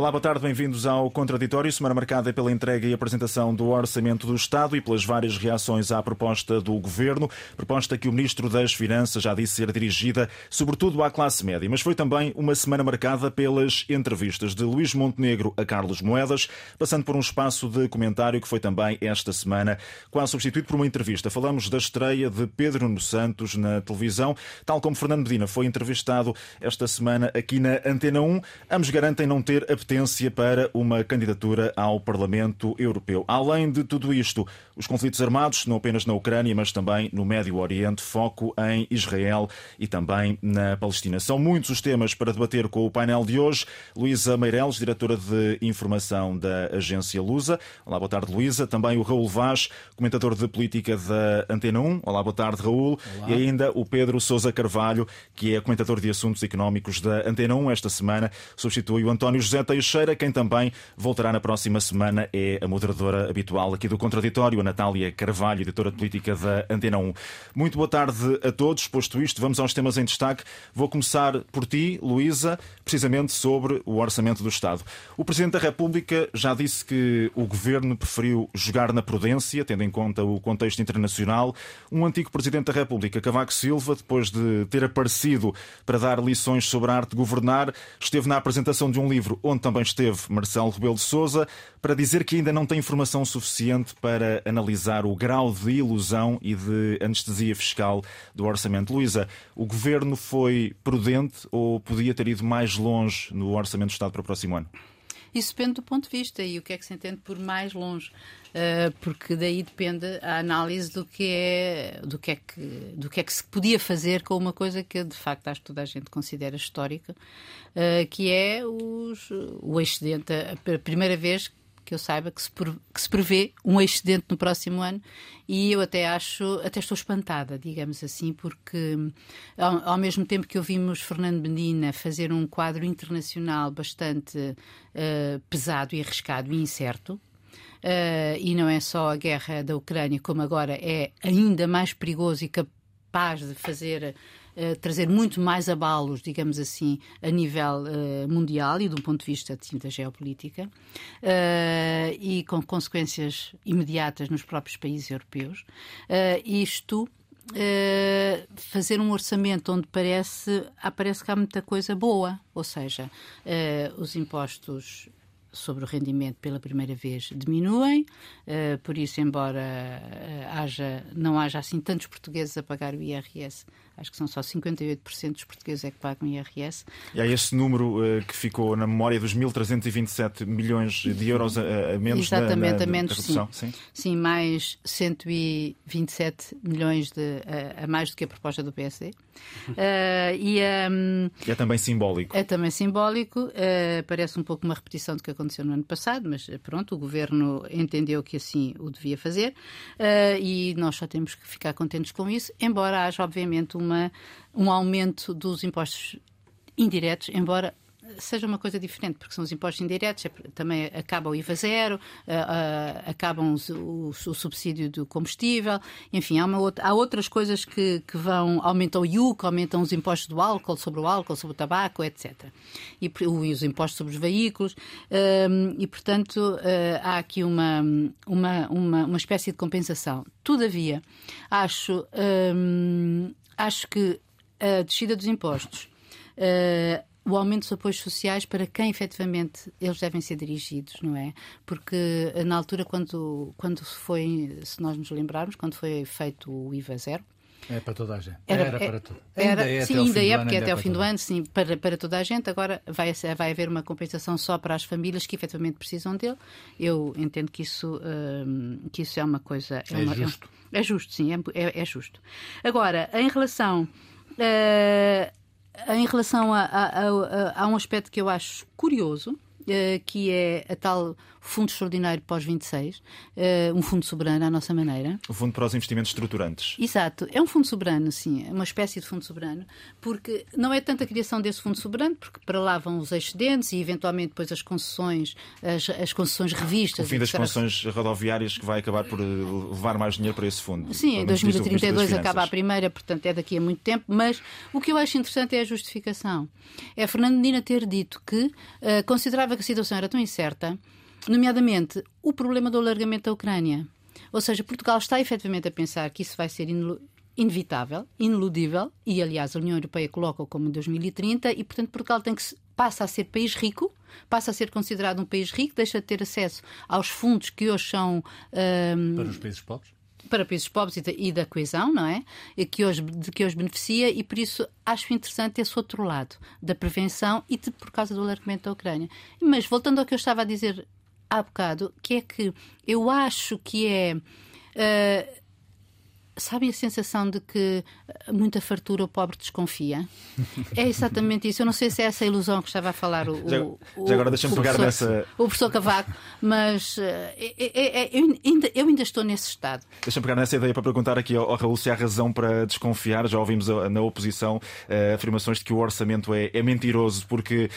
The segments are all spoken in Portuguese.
Olá, boa tarde, bem-vindos ao Contraditório, semana marcada pela entrega e apresentação do Orçamento do Estado e pelas várias reações à proposta do Governo, proposta que o Ministro das Finanças já disse ser dirigida sobretudo à classe média, mas foi também uma semana marcada pelas entrevistas de Luís Montenegro a Carlos Moedas, passando por um espaço de comentário que foi também esta semana quase substituído por uma entrevista. Falamos da estreia de Pedro Nuno Santos na televisão, tal como Fernando Medina foi entrevistado esta semana aqui na Antena 1. Ambos garantem não ter a para uma candidatura ao Parlamento Europeu. Além de tudo isto, os conflitos armados, não apenas na Ucrânia, mas também no Médio Oriente, foco em Israel e também na Palestina. São muitos os temas para debater com o painel de hoje. Luísa Meireles, diretora de informação da agência Lusa. Olá, boa tarde, Luísa. Também o Raul Vaz, comentador de política da Antena 1. Olá, boa tarde, Raul. Olá. E ainda o Pedro Sousa Carvalho, que é comentador de assuntos económicos da Antena 1 esta semana, substitui o António José Teixeira. Quem também voltará na próxima semana é a moderadora habitual aqui do Contraditório, a Natália Carvalho, editora de política da Antena 1. Muito boa tarde a todos. Posto isto, vamos aos temas em destaque. Vou começar por ti, Luísa, precisamente sobre o orçamento do Estado. O Presidente da República já disse que o governo preferiu jogar na prudência, tendo em conta o contexto internacional. Um antigo Presidente da República, Cavaco Silva, depois de ter aparecido para dar lições sobre a arte de governar, esteve na apresentação de um livro onde também esteve Marcelo Rebelo de Sousa, para dizer que ainda não tem informação suficiente para analisar o grau de ilusão e de anestesia fiscal do orçamento. Luísa, o governo foi prudente ou podia ter ido mais longe no orçamento do Estado para o próximo ano? Isso depende do ponto de vista e o que é que se entende por mais longe, uh, porque daí depende a análise do que é do que é que do que é que se podia fazer com uma coisa que de facto acho que toda a gente considera histórica, uh, que é os, o excedente, a primeira vez que eu saiba que se, que se prevê um excedente no próximo ano e eu até acho, até estou espantada, digamos assim, porque ao, ao mesmo tempo que ouvimos Fernando Medina fazer um quadro internacional bastante uh, pesado e arriscado e incerto, Uh, e não é só a guerra da Ucrânia, como agora é ainda mais perigoso e capaz de fazer eh, trazer muito mais abalos, digamos assim, a nível uh, mundial e do ponto de vista assim, da geopolítica, uh, e com consequências imediatas nos próprios países europeus. isto Uh, fazer um orçamento onde parece, aparece que há muita coisa boa, ou seja, uh, os impostos sobre o rendimento pela primeira vez diminuem, uh, por isso, embora haja, não haja assim tantos portugueses a pagar o IRS acho que são só 58% dos portugueses é que pagam IRS. E há esse número uh, que ficou na memória dos 1.327 milhões de euros a, a menos Exatamente, na, na, a menos, sim. sim. sim. mais 127 milhões de, a, a, mais do que a proposta do PSD. Uh, eh, e, um, é também simbólico. É também simbólico. Uh, parece um pouco uma repetição do que aconteceu no ano passado, mas pronto, o governo entendeu que assim o devia fazer e nós só temos que ficar contentes com isso, embora haja, obviamente, uma uma, um aumento dos impostos indiretos, embora seja uma coisa diferente, porque são os impostos indiretos, é também acaba o IVA zero, uh, uh, acabam o, subsídio do combustível, enfim, há, outra, há outras coisas que, que, vão, aumentam o IUC, aumentam os impostos do álcool, sobre o álcool, sobre o tabaco, etc. E, os impostos sobre os veículos, uh, e portanto há aqui uma, uma, uma, uma espécie de compensação. Todavia, acho acho que a descida dos impostos, uh, o aumento dos apoios sociais para quem efetivamente eles devem ser dirigidos, não é? Porque na altura, quando, quando foi, se nós nos lembrarmos, quando foi feito o IVA zero, é para toda a gente. Era, era para toda Ainda é sim, ainda é, porque é até ao fim do ano, sim, para, para toda a gente. Agora vai, vai haver uma compensação só para as famílias que efetivamente precisam dele. Eu entendo que isso, hum, que isso é uma coisa. É, é uma, justo. É, é justo, sim, é, é, é, justo. Agora, em relação. Uh, em relação a, a, a, a, um aspecto que eu acho curioso, uh, que é a tal fundo extraordinário pós-26, uh, eh, um fundo soberano à nossa maneira. O fundo para os investimentos estruturantes. Exato. É um fundo soberano, sim, é uma espécie de fundo soberano, porque não é tanto a criação desse fundo soberano, porque para lá vão os excedentes e eventualmente depois as concessões, as, as concessões revistas. O fim das concessões rodoviárias que vai acabar por eh, levar mais dinheiro para esse fundo. Sim, em 2032 acaba a primeira, portanto é daqui a muito tempo, mas o que eu acho interessante é a justificação. É Fernando Medina ter dito que uh, considerava que a situação era tão incerta, nomeadamente o problema do alargamento da Ucrânia. Ou seja, Portugal está efetivamente a pensar que isso vai ser inevitável, ineludível, e aliás a União Europeia coloca-o como em 2030, e portanto Portugal tem que passa a ser país rico, passa a ser considerado um país rico, deixa de ter acesso aos fundos que hoje são. Um, para os países pobres? para países pobres e da, e da, coesão, não é? E que hoje, de que hoje beneficia, e por isso acho interessante esse outro lado da prevenção e de, por causa do alargamento da Ucrânia. Mas voltando ao que eu estava a dizer há bocado, que é que eu acho que é. Uh, sabem a sensação de que muita fartura o pobre desconfia? É exatamente isso. Eu não sei se é essa ilusão que estava a falar o. Já, o, já agora deixa-me pegar nessa. O professor Cavaco, mas é, é, é, eu, ainda, eu ainda estou nesse estado. Deixa-me pegar nessa ideia para perguntar aqui ao, ao Raul se há razão para desconfiar. Já ouvimos na oposição uh, afirmações de que o orçamento é, é mentiroso, porque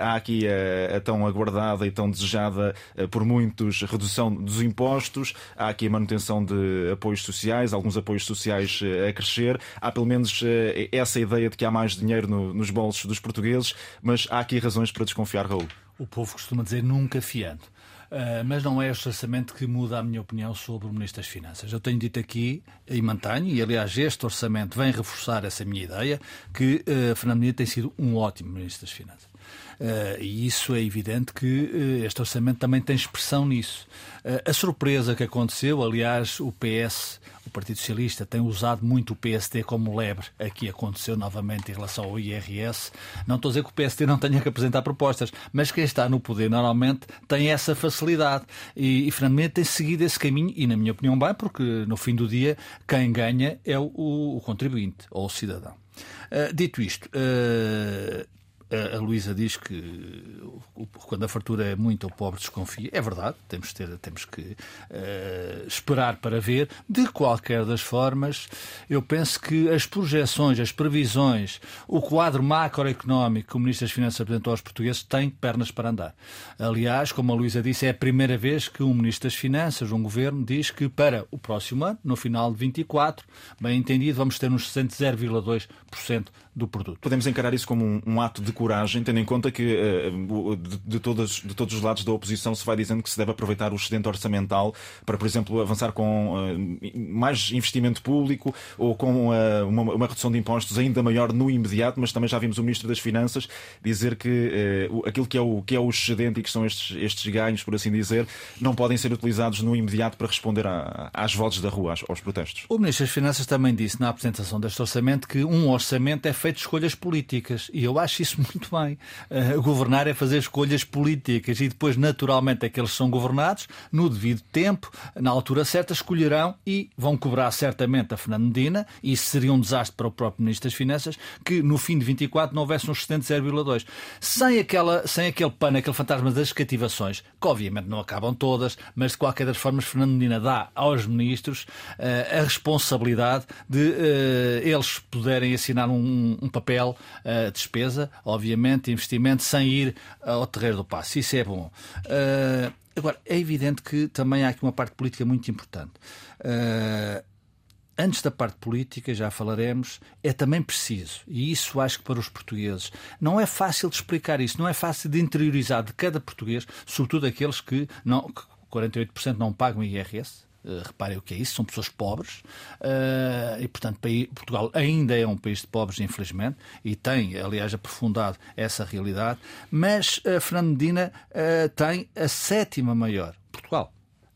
há aqui a, a, tão aguardada e tão desejada por muitos redução dos impostos, há aqui a manutenção de apoios sociais, alguns apoios apoios sociais eh, a crescer. Há pelo menos eh, essa ideia de que há mais dinheiro no, nos bolsos dos portugueses, mas há aqui razões para desconfiar, Raul. O povo costuma dizer nunca fiando. Uh, mas não é este orçamento que muda a minha opinião sobre o Ministro das Finanças. Eu tenho dito aqui, e mantenho, e aliás este orçamento vem reforçar essa minha ideia, que uh, Fernando Menino tem sido um ótimo Ministro das Finanças. Uh, e isso é evidente que uh, este orçamento também tem expressão nisso. Uh, a surpresa que aconteceu, aliás, o PS, o Partido Socialista, tem usado muito o PSD como lebre. Aqui aconteceu novamente em relação ao IRS. Não estou a dizer que o PSD não tenha que apresentar propostas, mas quem está no poder normalmente tem essa facilidade. E, e Fernando tem seguido esse caminho, e na minha opinião, bem, porque no fim do dia quem ganha é o, o contribuinte ou o cidadão. Uh, dito isto, uh, a, Luísa diz que quando a fartura é muito, o pobre desconfia. É verdade, temos, ter, temos que uh, esperar para ver. De qualquer das formas, eu penso que as projeções, as previsões, o quadro macroeconómico que o Ministro das Finanças apresentou aos portugueses tem pernas para andar. Aliás, como a Luísa disse, é a primeira vez que um Ministro das Finanças, um governo, diz que para o próximo ano, no final de 24, bem entendido, vamos ter uns 0,2% do produto. Podemos encarar isso como um, um ato de coragem, tendo em conta que uh, de, de, todas, de todos os lados da oposição se vai dizendo que se deve aproveitar o excedente orçamental para, por exemplo, avançar com uh, mais investimento público ou com uh, uma, uma, redução de impostos ainda maior no imediato, mas também já vimos o Ministro das Finanças dizer que aquilo que é, o, que é o excedente e que são estes, estes ganhos, por assim dizer, não podem ser utilizados no imediato para responder a, às vozes da rua, aos, aos protestos. O Ministro das Finanças também disse na apresentação deste orçamento que um orçamento é feito escolhas políticas. E eu acho isso muito bem. Uh, governar é fazer escolhas políticas e depois, naturalmente, aqueles que são governados, no devido tempo, na altura certa, escolherão e vão cobrar certamente a Fernando Medina. Isso seria um desastre para o próprio Ministro das Finanças que no fim de 24 não houvesse um excedente 0,2. Sem, aquela, sem aquele pano, aquele fantasma das cativações, que obviamente não acabam todas, mas de qualquer das formas, Fernando Medina dá aos ministros uh, a responsabilidade de uh, eles poderem assinar um, um papel uh, despesa, obviamente, investimento, sem ir ao terreiro do passo. Isso é bom. Uh, agora, é evidente que também há aqui uma parte política muito importante. Uh, antes da parte política, já falaremos, é também preciso, e isso acho que para os portugueses não é fácil de explicar isso, não é fácil de interiorizar de cada português, sobretudo aqueles que, não, que 48% não pagam IRS, reparem o que é isso, são pessoas pobres uh, e, portanto, Portugal ainda é um país de pobres, infelizmente, e tem, aliás, aprofundado essa realidade. Mas uh, Fernando Medina tem a sétima maior, Portugal,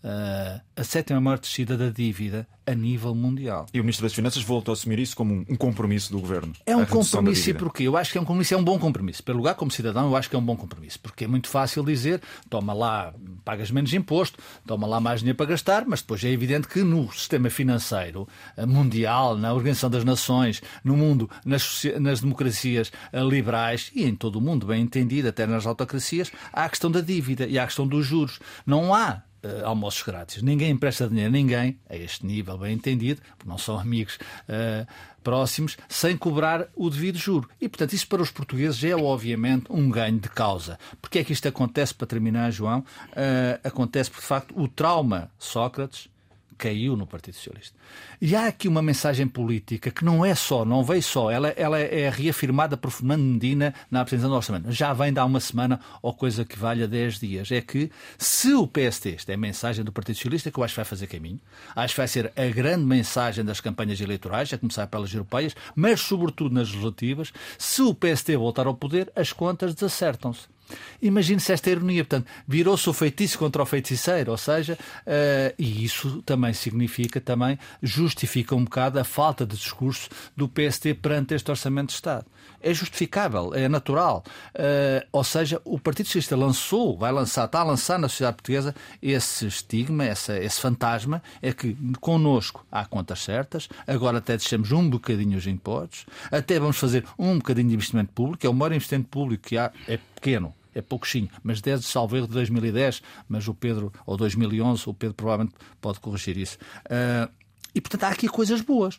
uh, a sétima maior descida da dívida a nível mundial. E o Ministro das Finanças voltou a assumir isso como um compromisso do Governo? É um compromisso e porquê? Eu acho que é um compromisso, é um bom compromisso. Pelo lugar, como cidadão, eu acho que é um bom compromisso. Porque é muito fácil dizer, toma lá, pagas menos imposto, toma lá mais dinheiro para gastar, mas depois é evidente que no sistema financeiro eh, mundial, na Organização das Nações, no mundo, nas, nas democracias eh, liberais e em todo o mundo, bem entendido, até nas autocracias, há a questão da dívida e há a questão dos juros. Não há uh, almoços grátis. Ninguém empresta dinheiro a ninguém, a este nível bem entendido, porque não são amigos uh, próximos, sem cobrar o devido juro. E, portanto, isso para os portugueses é, obviamente, um ganho de causa. Porque é que isto acontece, para terminar, João? Uh, acontece porque, de facto, o trauma Sócrates caiu no Partido Socialista. E há aqui uma mensagem política que não é só, não veio só, ela, ela é reafirmada por Fernando Medina na apresentação do orçamento. Já vem de há uma semana ou coisa que valha 10 dias. É que se o PST, esta é a mensagem do Partido Socialista que eu acho que vai fazer caminho, acho que vai ser a grande mensagem das campanhas eleitorais, a começar pelas europeias, mas sobretudo nas legislativas, se o PST voltar ao poder, as contas desacertam-se. Imagine-se esta ironia, portanto, virou-se o feitiço contra o feiticeiro, ou seja, uh, e isso também significa, também justifica um bocado a falta de discurso do PST perante este Orçamento de Estado. É justificável, é natural. Uh, ou seja, o Partido Socialista lançou, vai lançar, está a lançar na sociedade portuguesa esse estigma, essa, esse fantasma, é que connosco há contas certas, agora até deixamos um bocadinho os impostos, até vamos fazer um bocadinho de investimento público, é o maior investimento público que há, é pequeno, é pouquinho, mas desde salvo erro de 2010, mas o Pedro, ou 2011, o Pedro provavelmente pode corrigir isso. Uh, e portanto há aqui coisas boas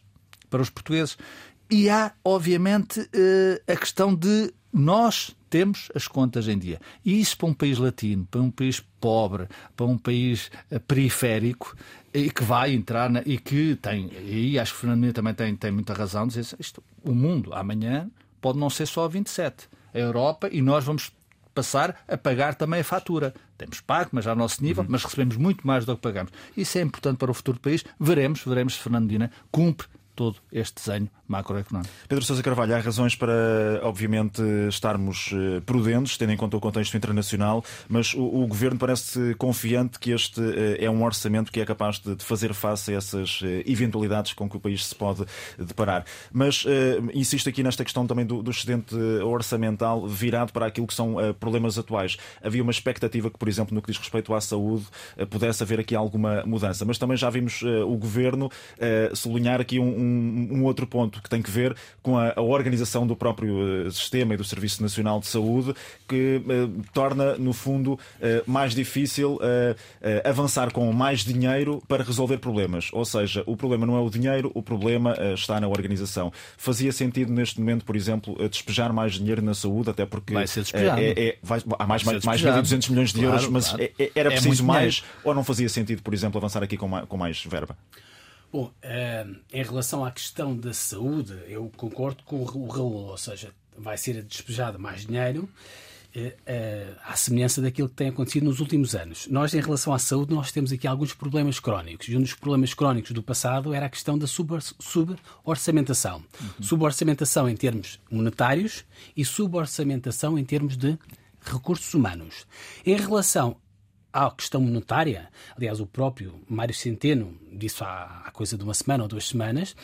para os portugueses. E há, obviamente, uh, a questão de nós temos as contas em dia. E isso para um país latino, para um país pobre, para um país uh, periférico, e que vai entrar na, e que tem, e acho que o Fernando também tem, tem muita razão, dizer isto, o mundo amanhã pode não ser só 27 a Europa e nós vamos passar a pagar também a fatura. Temos pago, mas ao nosso nível, uhum. mas recebemos muito mais do que pagamos. Isso é importante para o futuro do país. Veremos, veremos se Fernando Dina cumpre todo este desenho macroeconómico. Pedro Sousa Carvalho, há razões para, obviamente, estarmos eh, prudentes, tendo em conta o contexto internacional, mas o, o Governo parece confiante que este eh, é um orçamento que é capaz de, fazer face a essas eh, eventualidades com que o país se pode deparar. Mas uh, insisto aqui nesta questão também do, do excedente orçamental virado para aquilo que são uh, problemas atuais. Havia uma expectativa que, por exemplo, no que diz respeito à saúde, uh, pudesse haver aqui alguma mudança, mas também já vimos o Governo sublinhar aqui um, um, um outro ponto que tem que ver com a, a organização do próprio uh, sistema e do Serviço Nacional de Saúde, que uh, torna, no fundo, uh, mais difícil avançar com mais dinheiro para resolver problemas. Ou seja, o problema não é o dinheiro, o problema está na organização. Fazia sentido, neste momento, por exemplo, despejar mais dinheiro na saúde, até porque. Vai ser despejado. É, é, vai, há mais, mais, mais de 200 milhões de claro, euros, mas claro. é, era é preciso mais, ou não fazia sentido, por exemplo, avançar aqui com mais, com mais verba? Bom, uh, em relação à questão da saúde, eu concordo com o Raul, ou seja, vai ser despejado mais dinheiro uh, uh, à semelhança daquilo que tem acontecido nos últimos anos. Nós, em relação à saúde, nós temos aqui alguns problemas crónicos. E um dos problemas crónicos do passado era a questão da suborçamentação. Uhum. Suborçamentação em termos monetários e suborçamentação em termos de recursos humanos. Em relação à questão monetária, aliás, o próprio Mário Centeno disse há, há coisa de uma semana ou duas semanas,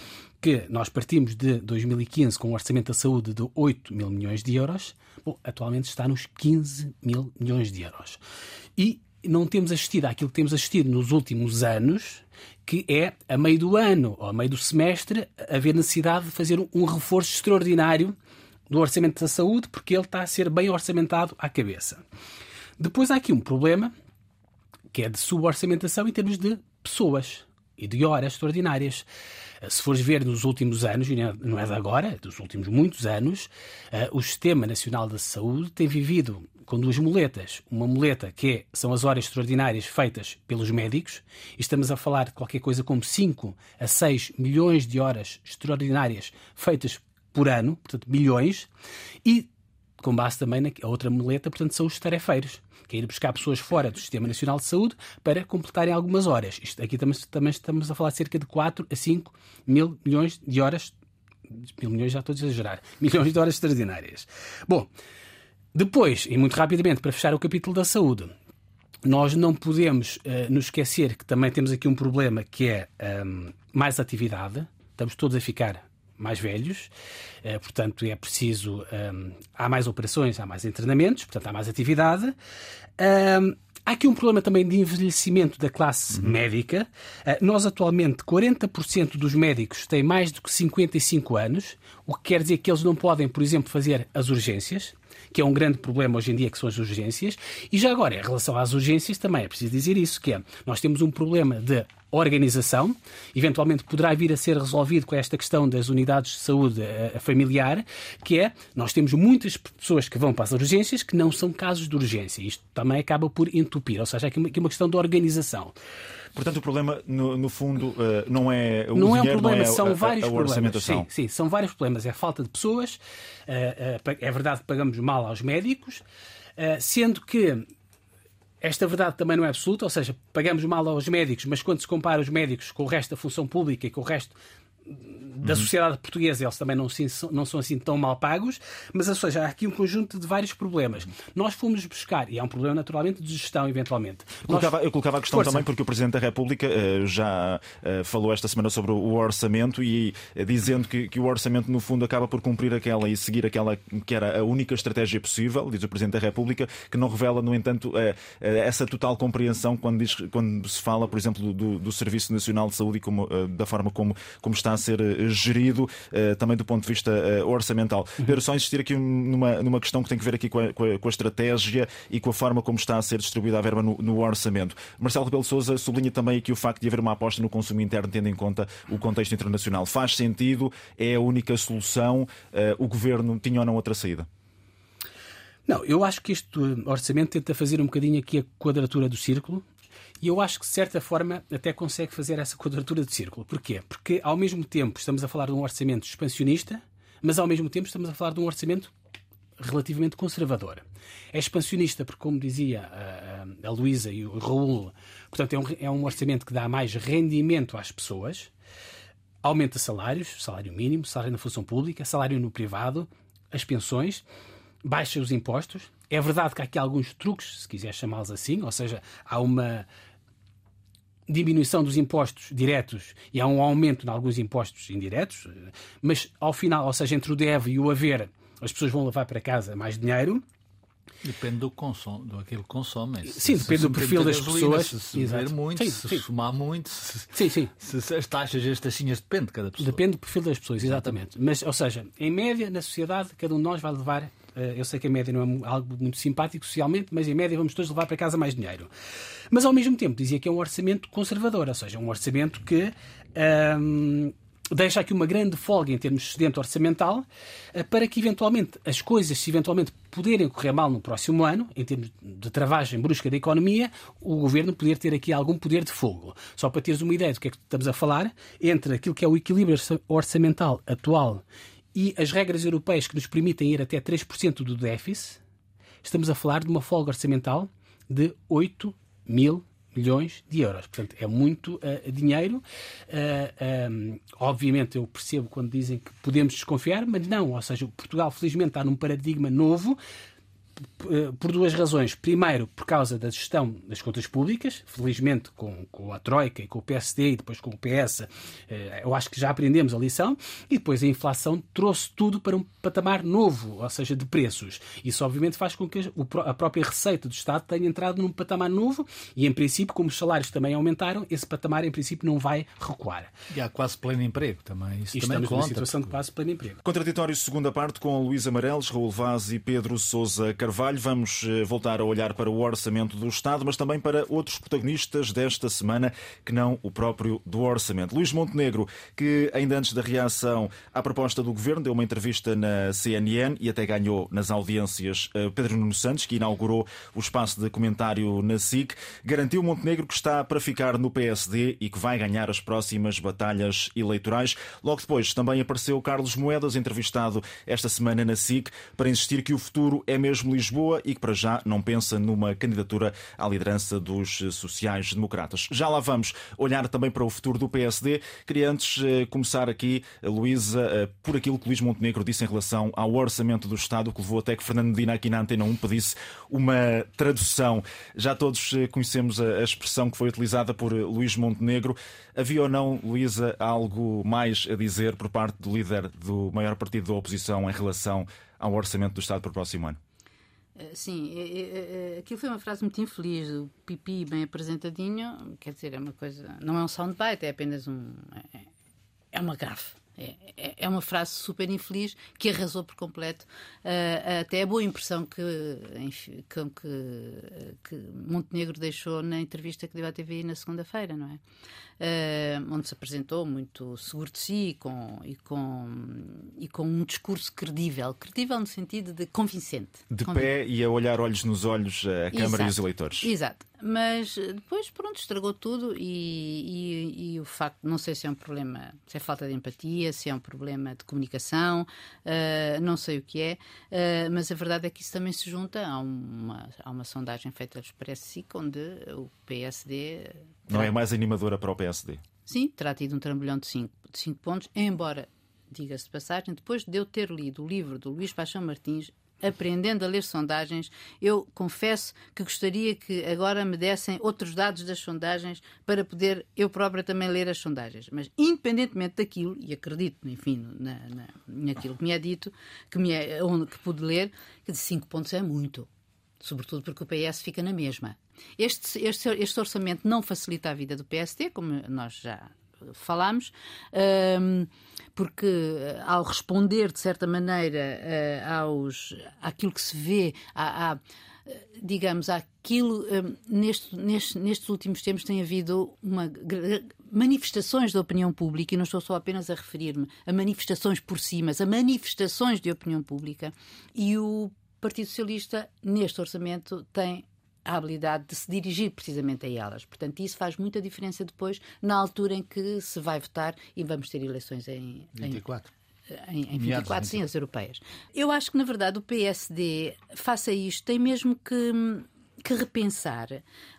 que nós partimos de 2015 com um orçamento da saúde de 8 mil milhões de euros, bom, atualmente está nos 15 mil milhões de euros. E não temos assistido àquilo que temos assistido nos últimos anos, que é, a meio do ano ou a meio do semestre, haver necessidade de fazer um reforço extraordinário do orçamento da saúde, porque ele está a ser bem orçamentado à cabeça. Depois há aqui um problema que é de suborçamentação em termos de pessoas e de horas extraordinárias. Eh, se fores ver nos últimos anos, e não é de agora, é dos últimos muitos anos, eh, o Sistema Nacional da Saúde tem vivido com duas muletas. Uma muleta que é, são as horas extraordinárias feitas pelos médicos, e estamos a falar de qualquer coisa como 5 a 6 milhões de horas extraordinárias feitas por ano, portanto, milhões, e com base também na outra muleta, portanto, são os tarefeiros que é ir buscar pessoas fora do Sistema Nacional de Saúde para completarem algumas horas. Isto aqui também, também estamos a falar de cerca de 4 a 5 mil milhões de horas. Mil milhões já estou a exagerar. Milhões de horas extraordinárias. Bom, depois, e muito rapidamente, para fechar o capítulo da saúde, nós não podemos uh, nos esquecer que também temos aqui um problema que é um, mais atividade. Estamos todos a ficar mais velhos, uh, portanto é preciso. Um, há mais operações, há mais internamentos, portanto há mais atividade. Um, Há aqui um problema também de envelhecimento da classe uhum. médica. Uh, nós, atualmente, 40% dos médicos têm mais do que 55 anos, o que quer dizer que eles não podem, por exemplo, fazer as urgências que é um grande problema hoje em dia, que são as urgências. E já agora, em relação às urgências, também é preciso dizer isso, que é, nós temos um problema de organização, eventualmente poderá vir a ser resolvido com esta questão das unidades de saúde eh, familiar, que é, nós temos muitas pessoas que vão para as urgências que não são casos de urgência. Isto também acaba por entupir, ou seja, aqui uma, aqui uma questão de organização. Portanto, o problema, no, no fundo, eh, não é o não dinheiro, é um problema, é são a, vários a, a problemas. Sim, sim, são vários problemas. É a falta de pessoas, eh, eh, é verdade que pagamos mal aos médicos, sendo que esta verdade também não é absoluta, ou seja, pagamos mal aos médicos, mas quando se compara os médicos com o resto da função pública e com o resto da sociedade portuguesa eles também não, não são assim tão mal pagos, mas ou seja, há aqui um conjunto de vários problemas. Nós fomos buscar, e é um problema naturalmente de gestão, eventualmente. Eu colocava, Nós... eu colocava a questão Força. também porque o Presidente da República uh, já uh, falou esta semana sobre o orçamento e uh, dizendo que, que, o orçamento, no fundo, acaba por cumprir aquela e seguir aquela que era a única estratégia possível, diz o Presidente da República, que não revela, no entanto, essa total compreensão quando, diz, quando se fala, por exemplo, do, do Serviço Nacional de Saúde e como, da forma como, como está a ser gerido uh, também do ponto de vista uh, orçamental. Uhum. Pedro, só insistir aqui numa, numa questão que tem que ver aqui com a, com a, com a estratégia e com a forma como está a ser distribuída a verba no, no orçamento. Marcelo Rebelo Sousa sublinha também aqui o facto de haver uma aposta no consumo interno, tendo em conta o contexto internacional. Faz sentido? É a única solução? O governo tinha ou não outra saída? Não, eu acho que este orçamento tenta fazer um bocadinho aqui a quadratura do círculo, e eu acho que, de certa forma, até consegue fazer essa quadratura de círculo. Porquê? Porque, ao mesmo tempo, estamos a falar de um orçamento expansionista, mas, ao mesmo tempo, estamos a falar de um orçamento relativamente conservador. É expansionista porque, como dizia a, a Luísa e o Raul, portanto, é um, é um orçamento que dá mais rendimento às pessoas, aumenta salários, salário mínimo, salário na função pública, salário no privado, as pensões, baixa os impostos. É verdade que há aqui alguns truques, se quiser chamá-los assim, ou seja, há uma diminuição dos impostos diretos e há um aumento em alguns impostos indiretos, mas ao final, ou seja, entre o deve e o haver, as pessoas vão levar para casa mais dinheiro. Depende do consumo, do aquilo que consomem. Sim, depende do perfil das pessoas. Se beber muito, sim, se sim. fumar muito, se, sim, sim. se as taxas as taxinhas depende de cada pessoa. Depende do perfil das pessoas, exatamente. Mas, ou seja, em média, na sociedade, cada um de nós vai levar eu sei que a média não é algo muito simpático socialmente, mas em média vamos todos levar para casa mais dinheiro. Mas ao mesmo tempo dizia que é um orçamento conservador, ou seja, um orçamento que um, deixa aqui uma grande folga em termos de excedente orçamental eh, para que eventualmente as coisas, se eventualmente puderem correr mal no próximo ano, em termos de travagem brusca da economia, o governo poder ter aqui algum poder de fogo. Só para teres uma ideia do que é que estamos a falar, entre aquilo que é o equilíbrio orçamental atual e as regras europeias que nos permitem ir até 3% do déficit, estamos a falar de uma folga orçamental de 8 mil milhões de euros. Portanto, é muito uh, dinheiro. Uh, um, obviamente, eu percebo quando dizem que podemos desconfiar, mas não. Ou seja, Portugal, felizmente, está num paradigma novo eh, por duas razões. Primeiro, por causa da gestão das contas públicas, felizmente com, com a Troika e com o PSD e depois com o PS, eh, eu acho que já aprendemos a lição. E depois a inflação trouxe tudo para um patamar novo, ou seja, de preços. Isso, obviamente, faz com que a própria receita do Estado tenha entrado num patamar novo e, em princípio, como os salários também aumentaram, esse patamar, em princípio, não vai recuar. E há quase pleno emprego também. Isso e também estamos conta, numa situação porque... de quase pleno emprego. Contraditório segunda parte com Luís Amarelos, Raul Vaz e Pedro Sousa Carvalho. Vamos eh, voltar a olhar para o orçamento do Estado, mas também para outros protagonistas desta semana que não o próprio do orçamento. Luís Montenegro, que ainda antes da reação à proposta do governo, deu uma entrevista na CNN e até ganhou nas audiências eh, Pedro Nuno Santos, que inaugurou o espaço de comentário na SIC, garantiu Montenegro que está para ficar no PSD e que vai ganhar as próximas batalhas eleitorais. Logo depois também apareceu Carlos Moedas, entrevistado esta semana na SIC, para insistir que o futuro é mesmo Lisboa e que para já não pensa numa candidatura à liderança dos sociais-democratas. Já lá vamos olhar também para o futuro do PSD. Queria antes começar aqui, Luísa, por aquilo que Luís Montenegro disse em relação ao orçamento do Estado, que levou até que Fernando Medina aqui na Antena 1 pedisse uma tradução. Já todos conhecemos a expressão que foi utilizada por Luís Montenegro. Havia ou não, Luísa, algo mais a dizer por parte do líder do maior partido da oposição em relação ao orçamento do Estado para o próximo ano? Eh, sim, é, é, aquilo foi uma frase muito infeliz. O pipi bem apresentadinho, quer dizer, é uma coisa. Não é um soundbite, é apenas um. É, é uma gafe. É, é, é uma frase super infeliz que arrasou por completo uh, até a boa impressão que, enfim, que, que, Montenegro deixou na entrevista que deu à TV na segunda-feira, não é? Uh, onde se apresentou muito seguro de si e com, e, com, e com um discurso credível. Credível no sentido de convincente. De pé e a olhar olhos nos olhos a Câmara Exato. e os eleitores. Exato. Mas depois, pronto, estragou tudo e, e, e, o facto, não sei se é um problema, se é falta de empatia, se é um problema de comunicação, uh, não sei o que é, uh, mas a verdade é que isso também se junta a uma, a uma sondagem feita do Expresso SIC, onde o PSD. Não é mais animadora para o PSD? Sim, terá tido um trambolhão de 5 de cinco pontos, embora diga-se de passagem, depois de eu ter lido o livro do Luís Paixão Martins, aprendendo a ler sondagens, eu confesso que gostaria que agora me dessem outros dados das sondagens para poder eu própria também ler as sondagens. Mas, independentemente daquilo, e acredito, enfim, na, na, naquilo que me é dito, que, me é, onde, que pude ler, que de 5 pontos é muito. Sobretudo porque o PS fica na mesma. Este, este, este orçamento não facilita a vida do PSD, como nós já falámos, porque eh, ao responder, de certa maneira, eh, aos, àquilo que se vê, à, à digamos, àquilo, neste, neste, nestes últimos tempos tem havido uma manifestações da opinião pública, e não estou só apenas a referir-me a manifestações por si, mas a manifestações de opinião pública, e o Partido Socialista, neste orçamento, tem a habilidade de se dirigir precisamente a elas. Portanto, isso faz muita diferença depois na altura em que se vai votar e vamos ter eleições em 24. Em, em 24, sim, as europeias. Eu acho que, na verdade, o PSD, faça isto, tem mesmo que que repensar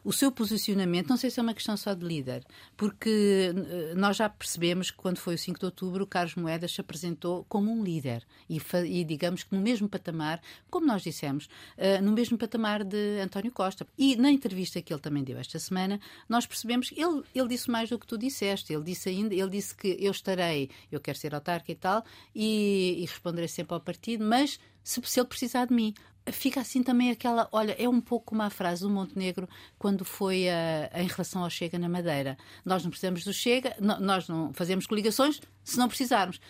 o seu posicionamento. Não sei se é uma questão só de líder, porque eh, nós já percebemos que quando foi o 5 de outubro, o Carlos Moedas se apresentou como um líder e, e digamos que no mesmo patamar, como nós dissemos, uh, no mesmo patamar de António Costa. E na entrevista que ele também deu esta semana, nós percebemos que ele, ele disse mais do que tu disseste. Ele disse ainda, ele disse que eu estarei, eu quero ser autarca e tal, e, e responderei sempre ao partido, mas se, se ele precisar de mim fica assim também aquela. Olha, é um pouco como a frase do Montenegro quando foi a, a, em relação ao Chega na Madeira. Nós não precisamos do Chega, nós não fazemos coligações se não precisarmos.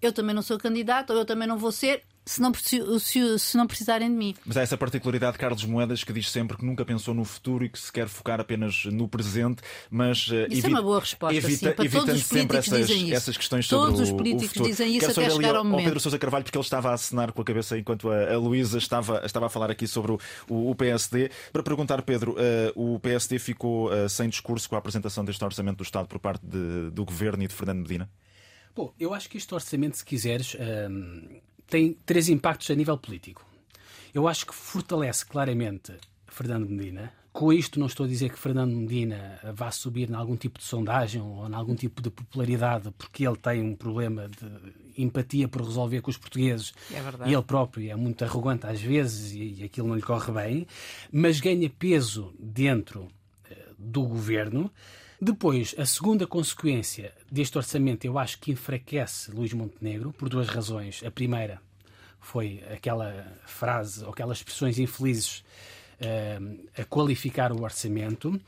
Eu também não sou candidato, ou eu também não vou ser, se não, se, se não precisarem de mim. Mas há essa particularidade de Carlos Moedas que diz sempre que nunca pensou no futuro e que se quer focar apenas no presente, mas uh, isso é uma boa resposta, evita, sim, para todos os sempre essas, essas questões sobre todos o, os políticos o futuro. dizem isso Quero até chegar ao momento. Ao Pedro Sousa Carvalho, porque ele estava a assinar com a cabeça enquanto a, a Luísa estava, estava a falar aqui sobre o, o, o PSD. Para perguntar, Pedro, uh, o PSD ficou uh, sem discurso com a apresentação deste orçamento do Estado por parte de, do Governo e de Fernando Medina? Bom, eu acho que este orçamento, se quiseres, tem três impactos a nível político. Eu acho que fortalece claramente Fernando Medina. Com isto não estou a dizer que Fernando Medina vá subir em algum tipo de sondagem ou em algum tipo de popularidade porque ele tem um problema de empatia por resolver com os portugueses é e ele próprio é muito arrogante às vezes e aquilo não lhe corre bem, mas ganha peso dentro eh, do governo. Depois, a segunda consequência deste orçamento eu acho que enfraquece Luís Montenegro por duas razões. A primeira foi aquela frase ou aquelas expressões infelizes uh, a qualificar o orçamento.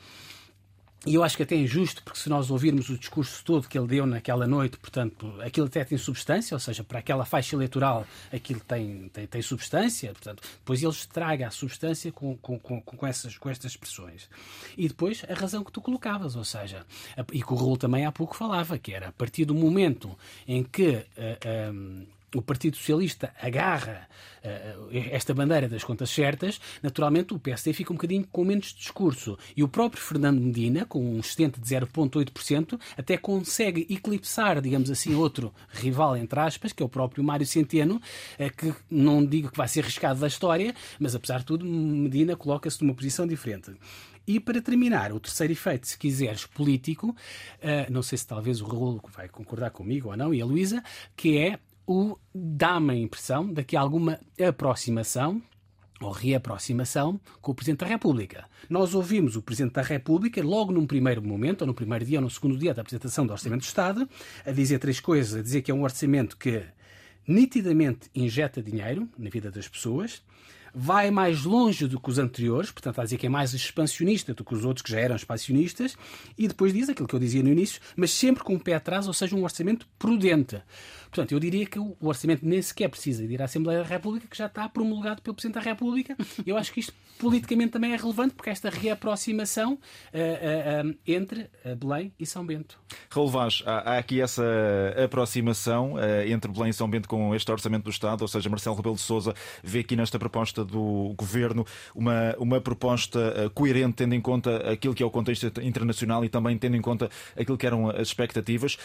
E eu acho que até é injusto, porque se nós ouvirmos o discurso todo que ele deu naquela noite, portanto, aquilo até tem substância, ou seja, para aquela faixa eleitoral aquilo tem, tem, tem substância, portanto, depois ele estraga a substância com, com, com, com, essas, com estas expressões. E depois a razão que tu colocavas, ou seja, e que o Raul também há pouco falava, que era a partir do momento em que uh, um, o Partido Socialista agarra uh, esta bandeira das contas certas, naturalmente o PSD fica um bocadinho com menos discurso. E o próprio Fernando Medina, com um excedente de 0,8%, até consegue eclipsar, digamos assim, outro rival, entre aspas, que é o próprio Mário Centeno, uh, que não digo que vai ser arriscado da história, mas apesar de tudo, Medina coloca-se numa posição diferente. E para terminar, o terceiro efeito, se quiseres, político, uh, não sei se talvez o Raul vai concordar comigo ou não, e a Luísa, que é dá-me a impressão de que há alguma aproximação ou reaproximação com o Presidente da República. Nós ouvimos o Presidente da República, logo num primeiro momento, ou no primeiro dia ou no segundo dia da apresentação do Orçamento do Estado, a dizer três coisas, a dizer que é um orçamento que nitidamente injeta dinheiro na vida das pessoas, vai mais longe do que os anteriores, portanto, a dizer que é mais expansionista do que os outros que já eram expansionistas, e depois diz aquilo que eu dizia no início, mas sempre com o um pé atrás, ou seja, um orçamento prudente. Portanto, eu diria que o orçamento nem sequer precisa de ir à Assembleia da República, que já está promulgado pelo Presidente da República. Eu acho que isto politicamente também é relevante, porque esta reaproximação uh, uh, uh, entre Belém e São Bento. Raul Vaz, há, há aqui essa aproximação entre Belém e São Bento com este orçamento do Estado, ou seja, Marcelo Rebelo de Sousa vê aqui nesta proposta do Governo uma, uma proposta coerente, tendo em conta aquilo que é o contexto internacional e também tendo em conta aquilo que eram as expectativas,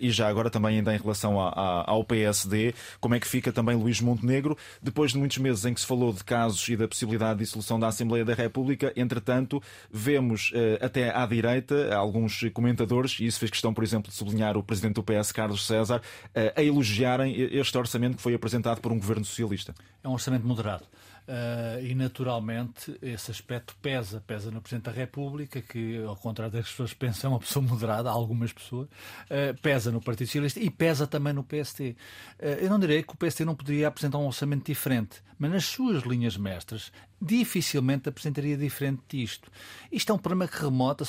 e já agora também ainda em relação à ao PSD. Como é que fica também Luís Montenegro? Depois de muitos meses em que se falou de casos e da possibilidade de dissolução da Assembleia da República, entretanto, vemos eh, até à direita alguns comentadores, e isso fez questão, por exemplo, de sublinhar o presidente do PS, Carlos César, eh, a elogiarem este orçamento que foi apresentado por um governo socialista. É um orçamento moderado. Uh, e naturalmente esse aspecto pesa, pesa no Presidente da República, que ao contrário das pessoas pensam, é uma pessoa moderada, algumas pessoas, uh, pesa no Partido Socialista e pesa também no PST. Uh, eu não direi que o PST não poderia apresentar um orçamento diferente, mas nas suas linhas mestras dificilmente apresentaria diferente disto. Isto é um problema que remonta,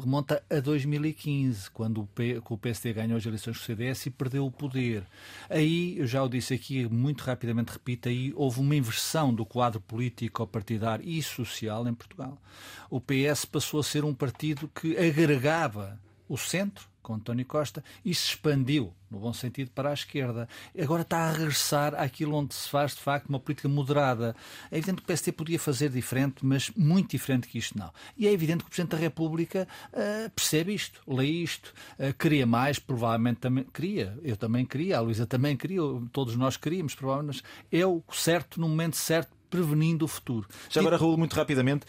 remonta a 2015, quando o, P, o PSD ganhou as eleições com o CDS e perdeu o poder. Aí, eu já o disse aqui, muito rapidamente repito, aí houve uma inversão do quadro político, partidário e social em Portugal. O PS passou a ser um partido que agregava o centro, com António Costa, e se expandiu, no bom sentido, para a esquerda. Agora está a regressar àquilo onde se faz, de facto, uma política moderada. É evidente que o PST podia fazer diferente, mas muito diferente que isto não. E é evidente que o Presidente da República uh, percebe isto, lê isto, uh, queria mais, provavelmente também queria. Eu também queria, a Luísa também queria, todos nós queríamos, provavelmente. É o certo, no momento certo, prevenindo o futuro. Já agora, Raul, muito rapidamente,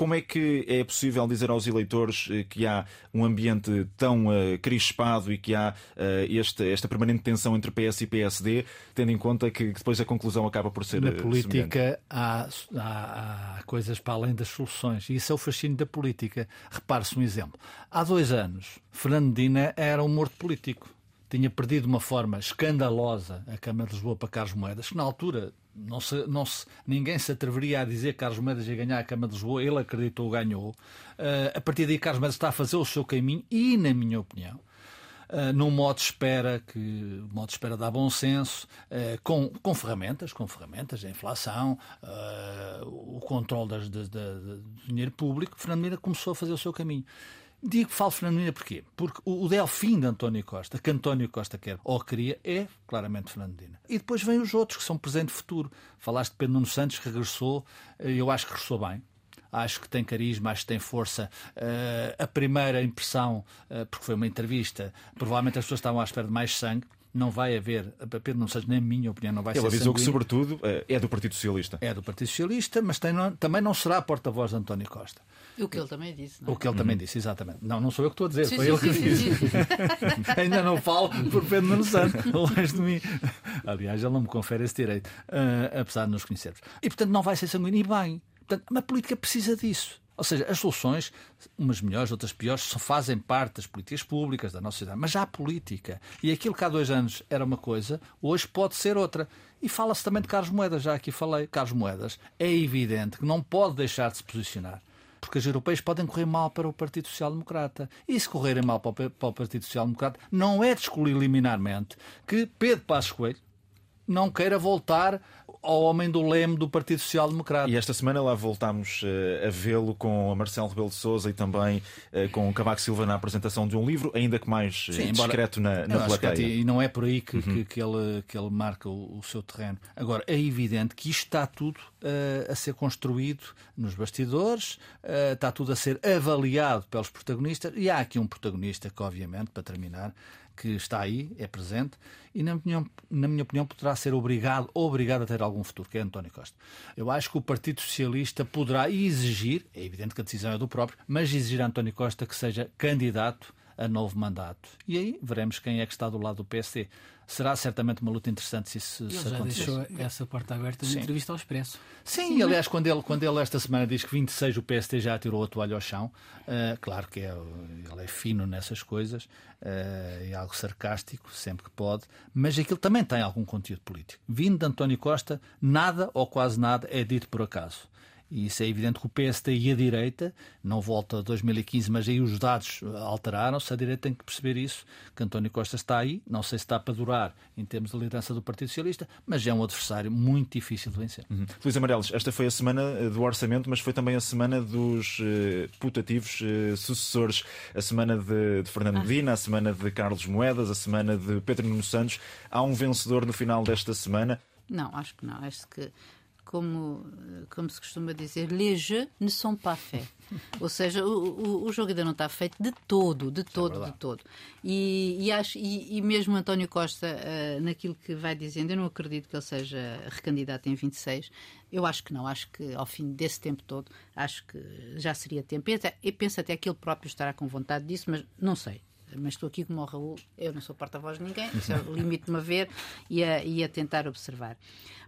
como é que é possível dizer aos eleitores eh, que há um ambiente tão uh, crispado e que há uh, este, esta permanente tensão entre PS e PSD, tendo em conta que depois a conclusão acaba por ser. Na política há, há, há, coisas para além das soluções e isso é o fascínio da política. Repare-se um exemplo. Há dois anos, Fernando Dina era um morto político tinha perdido de uma forma escandalosa a Câmara de Lisboa para Carlos Moedas, que na altura não se, não se, ninguém se atreveria a dizer que Carlos Moedas ia ganhar a Câmara de Lisboa, ele acreditou, ganhou. Uh, a partir daí, Carlos Moedas está a fazer o seu caminho e, na minha opinião, uh, num modo de espera que modo de espera dá bom senso, uh, com, com ferramentas, com ferramentas, a inflação, uh, o controle do dinheiro público, Fernando Mira começou a fazer o seu caminho. Digo falo Fernandina porquê? Porque o Delfim de António Costa, que António Costa quer ou queria, é claramente Fernandina. E depois vêm os outros, que são presente e futuro. Falaste de Pedro Nuno Santos, que regressou, eh, eu acho que regressou bem. Acho que tem carisma, acho que tem força. Uh, a primeira impressão, uh, porque foi uma entrevista, provavelmente as pessoas estavam à espera de mais sangue não vai haver, Pedro não seja nem minha opinião, não vai Ele ser. Ele avisou que, sobretudo, é do Partido Socialista. É do Partido Socialista, mas tem, também não será porta-voz de António Costa. O que ele também disse. Não é? O que ele também disse, exatamente. Não, não sou eu que estou a dizer, sim, foi sim, ele que sim, disse. Ainda não falo por Pedro Nuno Santos, longe de mim. Aliás, ele não me confere esse direito, uh, apesar de nos conhecermos. E, portanto, não vai ser sanguíneo e bem. Portanto, a política precisa disso. Ou seja, as soluções, umas melhores, outras piores, só fazem parte das políticas públicas da nossa sociedade. Mas já há política. E aquilo que há dois anos era uma coisa, hoje pode ser outra. E fala-se também de Carlos Moedas, já aqui falei. Carlos Moedas é evidente que não pode deixar de se posicionar porque as europeias podem correr mal para o Partido Social Democrata. E se correrem mal para o Partido Social Democrata, não é de excluir liminarmente que Pedro Passos Coelho não queira voltar ao homem do leme do Partido Social Democrata. E esta semana lá voltámos uh, a vê-lo com a Marcelo Rebelo de Sousa e também uh, com o Cavaco Silva na apresentação de um livro, ainda que mais uh, Sim, discreto na, na plateia. e não é por aí que, uhum. que, que, ele, que ele marca o, o, seu terreno. Agora, é evidente que isto está tudo a ser construído nos bastidores, está tudo a ser avaliado pelos protagonistas, e há aqui um protagonista que, obviamente, para terminar, que está aí, é presente, e na minha, na minha opinião poderá ser obrigado, obrigado a ter algum futuro, que é António Costa. Eu acho que o Partido Socialista poderá exigir, é evidente que a decisão é do próprio, mas exigir a António Costa que seja candidato a novo mandato. E aí veremos quem é que está do lado do PSD será certamente uma luta interessante se isso ele se já deixou essa porta aberta na entrevista ao Expresso. Sim, Sim, aliás, quando ele, quando ele esta semana diz que 26 o PST já tirou a toalha ao chão, uh, claro que é, ele é fino nessas coisas, uh, é algo sarcástico, sempre que pode, mas aquilo também tem algum conteúdo político. Vindo de António Costa, nada ou quase nada é dito por acaso. E isso é evidente que o PSD e a direita, não volta a 2015, mas aí os dados alteraram-se, a direita tem que perceber isso, que António Costa está aí, não sei se está para durar em termos de liderança do Partido Socialista, mas é um adversário muito difícil de vencer. Uhum. Luís Amarelos, esta foi a semana eh, do orçamento, mas foi também a semana dos uh, putativos uh, sucessores, a semana de, de Fernando ah. Medina, a semana de Carlos Moedas, a semana de Pedro Nuno Santos. Há um vencedor no final desta semana? Não, acho que não. Acho que como, como se costuma dizer, les jeux ne sont pas faits. Ou seja, o, o, o, jogo ainda não está feito de todo, de é todo, é de todo. E, e, acho, e, e mesmo António Costa, uh, naquilo que vai dizendo, eu não acredito que ele seja recandidato em 26. Eu acho que não, acho que ao fim desse tempo todo, acho que já seria tempo. E, até, e penso até que ele próprio estará com vontade disso, mas não sei mas estou aqui como o Raul, eu não sou porta-voz de ninguém, limito-me a ver e a, e a, tentar observar.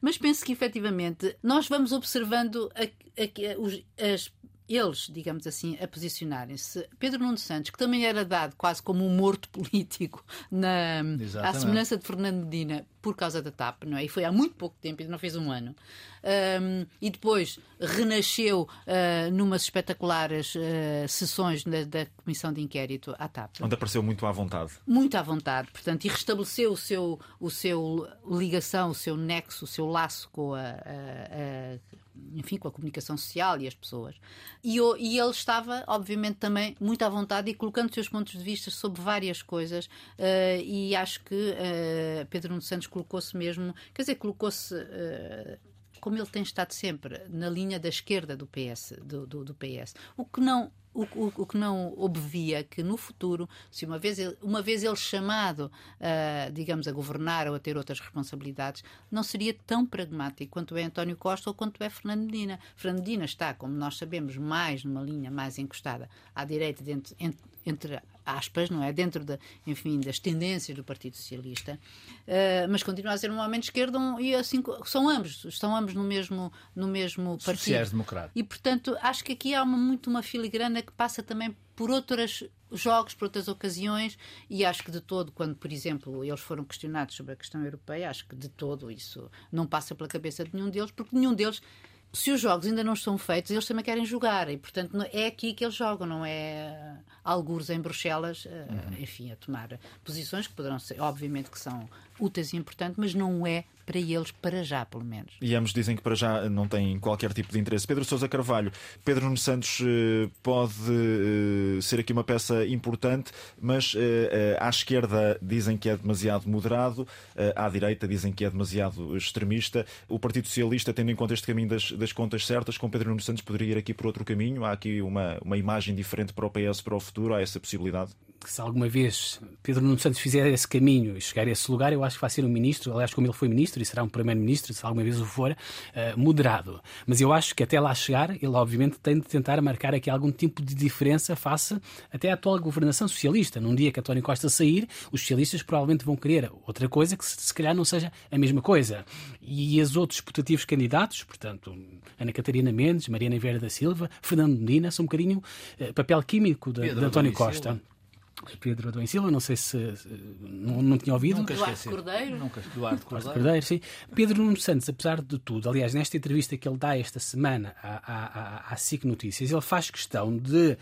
Mas penso que efetivamente nós vamos observando a, a, os, as eles, digamos assim, a posicionarem-se. Pedro Nuno Santos, que também era dado quase como um morto político na, à semelhança de Fernando Medina por causa da TAP, não é? E foi há muito pouco tempo, ainda não fez um ano. Um, e depois renasceu uh, numas espetaculares uh, sessões da, da, Comissão de Inquérito à TAP. Onde apareceu muito à vontade. Muito à vontade, portanto, e restabeleceu o seu, o seu ligação, o seu nexo, o seu laço com a, a, a enfim, com a comunicação social e as pessoas. E, e, ele estava, obviamente, também muito à vontade e colocando seus pontos de vista sobre várias coisas. Uh, e acho que uh, Pedro Nuno Santos colocou-se mesmo, quer dizer, colocou-se. Uh, como ele tem estado sempre na linha da esquerda do PS, do, do, do PS. O que não o, o, o, que não obvia que no futuro, se uma vez ele, uma vez ele chamado, uh, digamos, a governar ou a ter outras responsabilidades, não seria tão pragmático quanto é António Costa ou quanto é Fernando Medina. Fernando Medina está, como nós sabemos, mais numa linha mais encostada à direita, dentro, entre aspas, não é? Dentro da, enfim, das tendências do Partido Socialista, uh, mas continua a ser um homem de esquerda um, e assim são ambos, estão ambos no mesmo, no mesmo partido. democrata. E portanto acho que aqui há uma, muito uma filigrana que passa também por outros jogos, por outras ocasiões, e acho que de todo, quando, por exemplo, eles foram questionados sobre a questão europeia, acho que de todo isso não passa pela cabeça de nenhum deles, porque nenhum deles se os jogos ainda não estão feitos, eles também querem jogar e, portanto, é aqui que eles jogam, não é algures em Bruxelas, eh, uhum. enfim, a tomar posições que poderão ser, obviamente, que são úteis e importantes, mas não é para eles, para já, pelo menos. E ambos dizem que para já não têm qualquer tipo de interesse. Pedro Sousa Carvalho, Pedro Nuno Santos eh, pode eh, ser aqui uma peça importante, mas à esquerda dizem que é demasiado moderado, à direita dizem que é demasiado extremista. O Partido Socialista, tendo em conta este caminho das, das contas certas, com Pedro Nuno Santos poderia ir aqui por outro caminho. Há aqui uma, uma imagem diferente para o PS para o futuro. Há essa possibilidade? Se alguma vez Pedro Nuno Santos fizer esse caminho e chegar a esse lugar, eu acho que vai ser um ministro, aliás, como ele foi ministro e será um primeiro-ministro, se alguma vez o for, uh, moderado. Mas eu acho que até lá chegar, ele obviamente tem de tentar marcar aqui algum tipo de diferença face até à atual governação socialista. Num dia que António Costa sair, os socialistas provavelmente vão querer outra coisa que se, calhar não seja a mesma coisa. E os outros putativos candidatos, portanto, Ana Catarina Mendes, Mariana Vieira da Silva, Fernando Medina, são um bocadinho uh, papel químico de, de António Costa. Pedro Adão Silva, não sei se não, não tinha ouvido. Nunca Duarte Cordeiro. Nunca, Duarte Cordeiro. Cordeiro, sim. Pedro Nuno Santos, apesar de tudo, aliás, nesta entrevista que ele dá esta semana à, à, à SIC Notícias, ele faz questão de.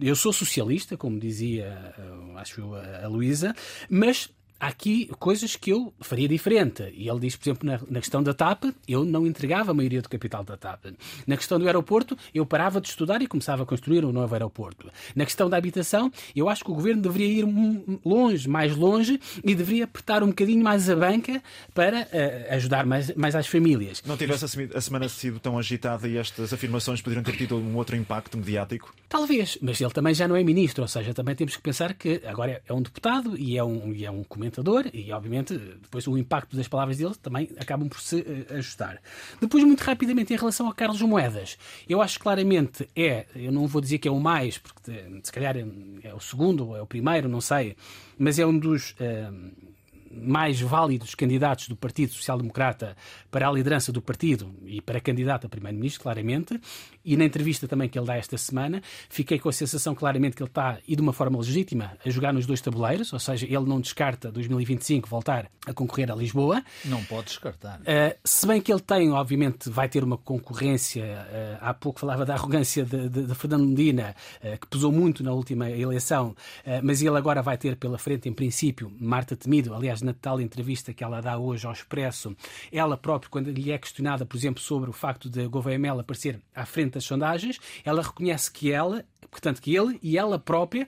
Eu sou socialista, como dizia, acho eu, a Luísa, mas há aqui coisas que eu faria diferente. E ele diz, por exemplo, na, na, questão da TAP, eu não entregava a maioria do capital da TAP. Na questão do aeroporto, eu parava de estudar e começava a construir um novo aeroporto. Na questão da habitação, eu acho que o governo deveria ir longe, mais longe, e deveria apertar um bocadinho mais a banca para uh, ajudar mais, mais às famílias. Não tivesse a semana sido tão agitada e estas afirmações poderiam ter tido um outro impacto mediático? Talvez, mas ele também já não é ministro, ou seja, também temos que pensar que agora é um deputado e é um, e é um comentário comentador e, obviamente, depois o impacto das palavras dele também acabam por se uh, ajustar. Depois, muito rapidamente, em relação a Carlos Moedas, eu acho claramente é, eu não vou dizer que é o mais, porque se calhar é, é o segundo ou é o primeiro, não sei, mas é um dos. Uh, mais válidos candidatos do Partido Social Democrata para a liderança do partido e para candidato a primeiro-ministro, claramente. E na entrevista também que ele dá esta semana, fiquei com a sensação claramente que ele está, e de uma forma legítima, a jogar nos dois tabuleiros, ou seja, ele não descarta 2025 voltar a concorrer a Lisboa. Não pode descartar. Uh, se bem que ele tem, obviamente, vai ter uma concorrência. Uh, há pouco falava da arrogância de, de, de Fernando Medina, uh, que pesou muito na última eleição, mas ele agora vai ter pela frente, em princípio, Marta Temido, aliás, na tal entrevista que ela dá hoje ao Expresso, ela própria, quando lhe é questionada, por exemplo, sobre o facto de Gouveia Mel aparecer à frente das sondagens, ela reconhece que ela, portanto, que ele e ela própria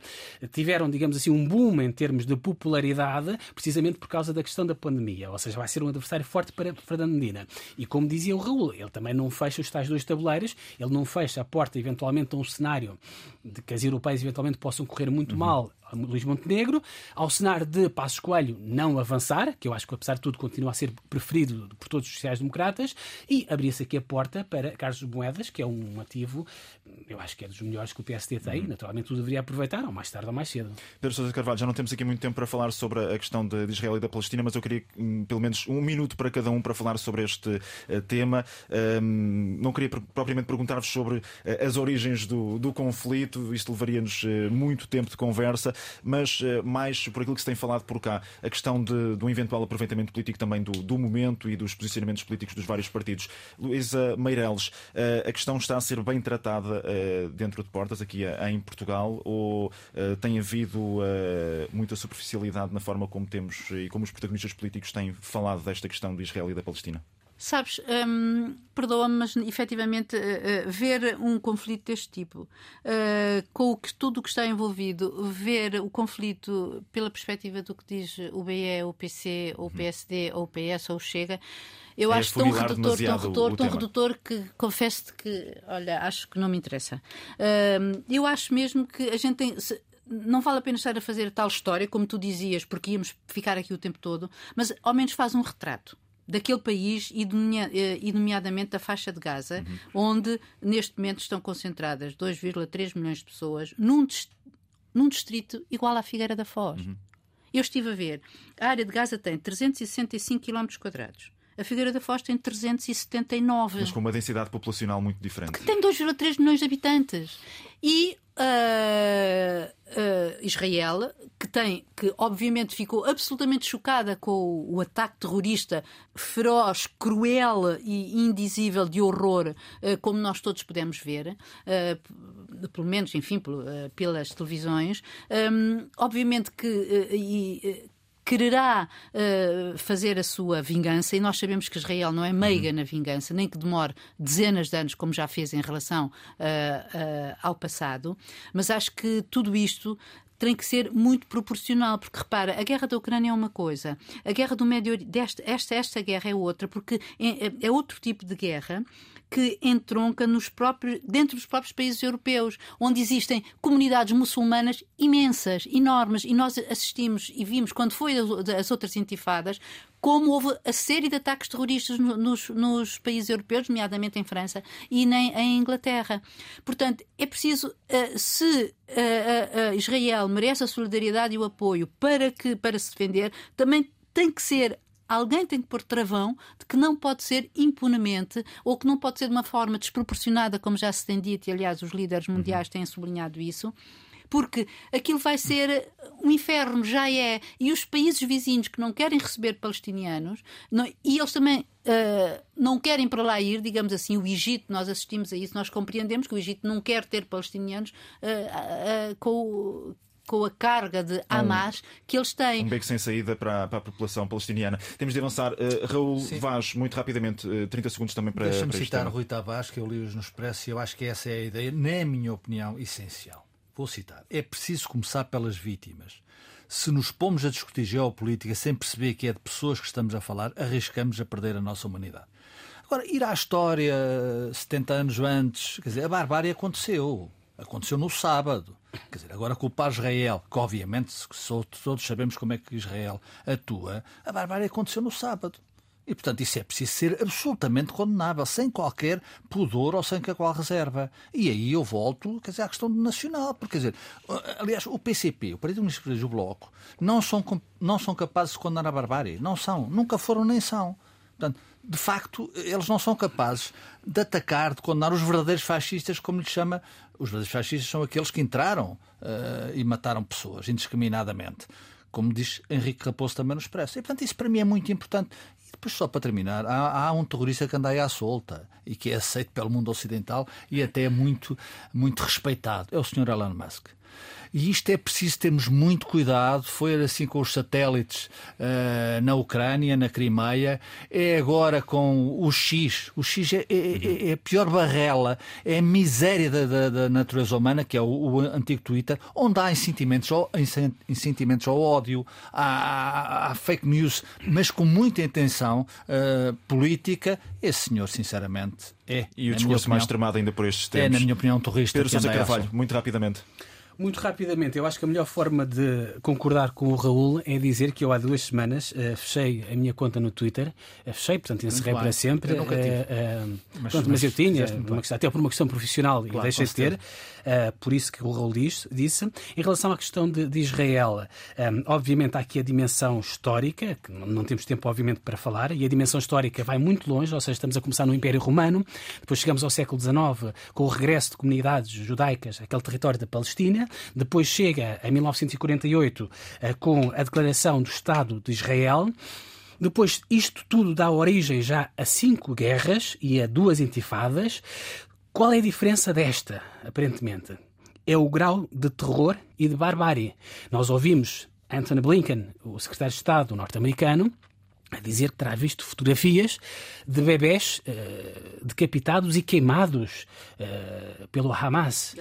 tiveram, digamos assim, um boom em termos de popularidade, precisamente por causa da questão da pandemia. Ou seja, vai ser um adversário forte para Fernando Medina. E como dizia o Raul, ele também não fecha os tais dois tabuleiros, ele não fecha a porta, eventualmente, a um cenário de que as europeias eventualmente possam correr muito uhum. mal Luís Montenegro, ao cenário de Passos Coelho não avançar, que eu acho que apesar de tudo continua a ser preferido por todos os sociais-democratas, e abria-se aqui a porta para Carlos Moedas, que é um ativo, eu acho que é dos melhores que o PSD tem, uhum. naturalmente o deveria aproveitar, ou mais tarde ou mais cedo. Pedro Sousa Carvalho, já não temos aqui muito tempo para falar sobre a questão de Israel e da Palestina, mas eu queria hum, pelo menos um minuto para cada um para falar sobre este uh, tema. Um, não queria propriamente perguntar-vos sobre uh, as origens do, do conflito, isto levaria-nos uh, muito tempo de conversa, mas eh, mais por aquilo que se tem falado por cá, a questão de, do eventual aproveitamento político também do, do momento e dos posicionamentos políticos dos vários partidos. Luísa Meireles, eh, a questão está a ser bem tratada eh, dentro de portas aqui em Portugal ou tem havido muita superficialidade na forma como temos e como os protagonistas políticos têm falado desta questão de Israel e da Palestina? Sabes, hum, perdoa-me, mas efetivamente uh, uh, ver um conflito deste tipo, uh, com o que, tudo o que está envolvido, ver o conflito pela perspectiva do que diz o BE, o PC, o PSD, ou o PS, ou o Chega, eu é acho tão redutor, tão redutor, tão redutor que confesso-te que, olha, acho que não me interessa. Hum, eu acho mesmo que a gente tem. Se, não vale a pena estar a fazer tal história, como tu dizias, porque íamos ficar aqui o tempo todo, mas ao menos faz um retrato daquele país e, eh, nomeadamente da faixa de Gaza, uhum. onde neste momento estão concentradas 2,3 milhões de pessoas num, num distrito igual à Figueira da Foz. Uhum. Eu estive a ver, a área de Gaza tem 365 km quadrados. A Figueira da Foz tem 379. Mas com uma densidade populacional muito diferente. Que tem 2,3 milhões de habitantes. E uh, uh, Israel, que tem, que obviamente ficou absolutamente chocada com o, o, ataque terrorista feroz, cruel e indizível de horror, uh, como nós todos pudemos ver, pelo menos, enfim, pelas televisões. Um, obviamente que quererá uh, fazer a sua vingança, e nós sabemos que Israel não é meiga uhum. na vingança, nem que demore dezenas de anos, como já fez em relação uh, uh, ao passado, mas acho que tudo isto tem que ser muito proporcional, porque repara, a guerra da Ucrânia é uma coisa, a guerra do Médio Oriente, esta, esta guerra é outra, porque é, é outro tipo de guerra que entronca nos próprios, dentro dos próprios países europeus, onde existem comunidades muçulmanas imensas, enormes, e nós assistimos e vimos quando foi as outras intifadas como houve a série de ataques terroristas nos, nos países europeus, nomeadamente em França e nem em Inglaterra. Portanto, é preciso, uh, se uh, uh, Israel merece a solidariedade e o apoio para, que, para se defender, também tem que ser alguém tem que pôr travão de que não pode ser impunemente ou que não pode ser de uma forma desproporcionada, como já se tem dito, e aliás os líderes uhum. mundiais têm sublinhado isso, porque aquilo vai ser um inferno, já é. E os países vizinhos que não querem receber palestinianos, não, e eles também Uh, não querem para lá ir, digamos assim, o Egito, nós assistimos a isso, nós compreendemos que o Egito não quer ter palestinianos uh, uh, com, com a carga de Hamas um, que eles têm. Um beco sem saída para, para a população palestiniana. Temos de avançar. Uh, Raul Sim. Vaz, muito rapidamente, uh, 30 segundos também para. Deixa-me citar Rui Tavares, que eu li-os no Expresso, e eu acho que essa é a ideia, na minha opinião, essencial. Vou citar. É preciso começar pelas vítimas. Se nos pomos a discutir geopolítica sem perceber que é de pessoas que estamos a falar, arriscamos a perder a nossa humanidade. Agora, ir à história 70 anos antes, quer dizer, a barbárie aconteceu. Aconteceu no sábado. Quer dizer, agora culpar Israel, que obviamente todos sabemos como é que Israel atua, a barbárie aconteceu no sábado. E, portanto, isso é preciso ser absolutamente condenável, sem qualquer pudor ou sem qualquer reserva. E aí eu volto quer dizer, à questão do nacional. Porque, quer dizer, aliás, o PCP, o Partido Comunista e o Bloco, não são, não são capazes de condenar a barbárie. Não são. Nunca foram nem são. Portanto, de facto, eles não são capazes de atacar, de condenar os verdadeiros fascistas, como lhe chama. Os verdadeiros fascistas são aqueles que entraram uh, e mataram pessoas indiscriminadamente. Como diz Henrique Raposo também no Expresso. E, portanto, isso para mim é muito importante. E depois, só para terminar, há, há um terrorista que anda aí à solta e que é aceito pelo mundo ocidental e até é muito, muito respeitado. É o Sr. Elon Musk. E isto é preciso termos muito cuidado. Foi assim com os satélites uh, na Ucrânia, na Crimeia, é agora com o X. O X é, é, é, é a pior barrela, é a miséria da, da, da natureza humana, que é o, o, antigo Twitter, onde há incentimentos ao, incentimentos ao ódio, há, fake news, mas com muita intenção uh, política. Esse senhor, sinceramente, é. E o discurso mais extremado ainda por estes tempos. É, na minha opinião, um terrorista. Pedro Sousa Carvalho, muito rapidamente. Muito rapidamente, eu acho que a melhor forma de concordar com o Raul é dizer que eu há duas semanas uh, fechei a minha conta no Twitter, uh, fechei, portanto encerrei para sempre. Eu uh, mas, pronto, mas, mas, eu tinha, questão, até por uma questão profissional, claro, e deixei de ter, por isso que o Raul diz, disse. Em relação à questão de, de Israel, obviamente há aqui a dimensão histórica, que não, não temos tempo, obviamente, para falar, e a dimensão histórica vai muito longe, ou seja, estamos a começar no Império Romano, depois chegamos ao século XIX com o regresso de comunidades judaicas àquele território da Palestina depois chega em 1948 eh, com a declaração do Estado de Israel. Depois, isto tudo dá origem já a cinco guerras e a duas intifadas. Qual é a diferença desta, aparentemente? É o grau de terror e de barbárie. Nós ouvimos Anthony Blinken, o secretário de Estado norte-americano, a dizer que terá visto fotografias de bebés uh, decapitados e queimados uh, pelo Hamas.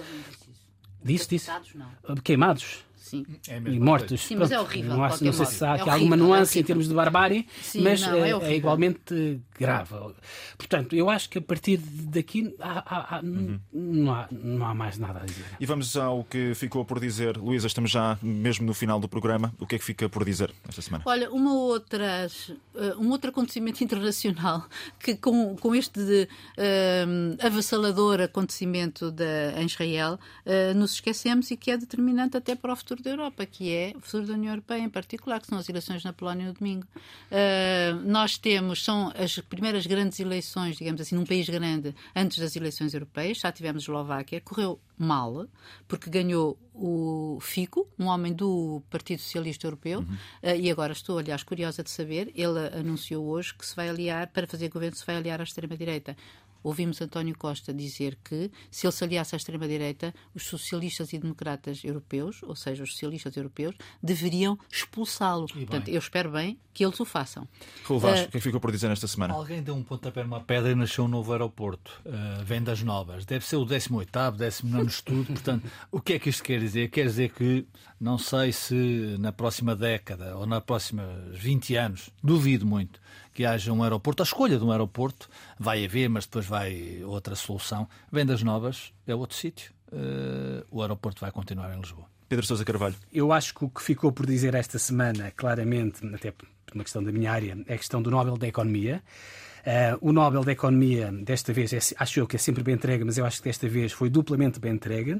Disse, disse. Não. Queimados. Sim. É e mortos. Sim, mas é horrível. Não, acho, não sei se há é alguma nuance é em termos de barbárie, Sim, mas não, é, é, igualmente grave. Portanto, eu acho que a partir daqui há, há, há, uhum. não, há, não há mais nada a dizer. E vamos ao que ficou por dizer. Luísa, estamos já mesmo no final do programa. O que é que fica por dizer esta semana? Olha, uma outra, uh, um outro acontecimento internacional que com, com este de, uh, avassalador acontecimento de, em Israel uh, nos esquecemos e que é determinante até para o futuro da Europa, que é o futuro da União Europeia em particular, que são as eleições na Polónia no domingo. Uh, nós temos, são as primeiras grandes eleições, digamos assim, num país grande, antes das eleições europeias. Já tivemos Eslováquia, correu mal, porque ganhou o Fico, um homem do Partido Socialista Europeu, uhum. uh, e agora estou, aliás, curiosa de saber, ele anunciou hoje que se vai aliar, para fazer governo, se vai aliar à extrema-direita. Ouvimos António Costa dizer que, se ele se aliasse à extrema-direita, os socialistas e democratas europeus, ou seja, os socialistas europeus, deveriam expulsá-lo. Portanto, eu espero bem que eles o façam. Rui Vasco, uh, quem ficou por dizer nesta semana? Alguém deu um pontapé numa pedra e nasceu um novo aeroporto. Uh, vendas novas. Deve ser o 18º, 19 estudo. Portanto, o que é que isto quer dizer? Quer dizer que, não sei se na próxima década ou na próxima 20 anos, duvido muito, que haja um aeroporto. A escolha de um aeroporto vai haver, mas depois vai outra solução. Vendas novas é outro sítio. Uh, o aeroporto vai continuar em Lisboa. Pedro Sousa Carvalho. Eu acho que o que ficou por dizer esta semana, claramente, até por uma questão da minha área, é a questão do Nobel da Economia. Uh, o Nobel da Economia, desta vez, é, acho eu que é sempre bem entregue, mas eu acho que desta vez foi duplamente bem entregue.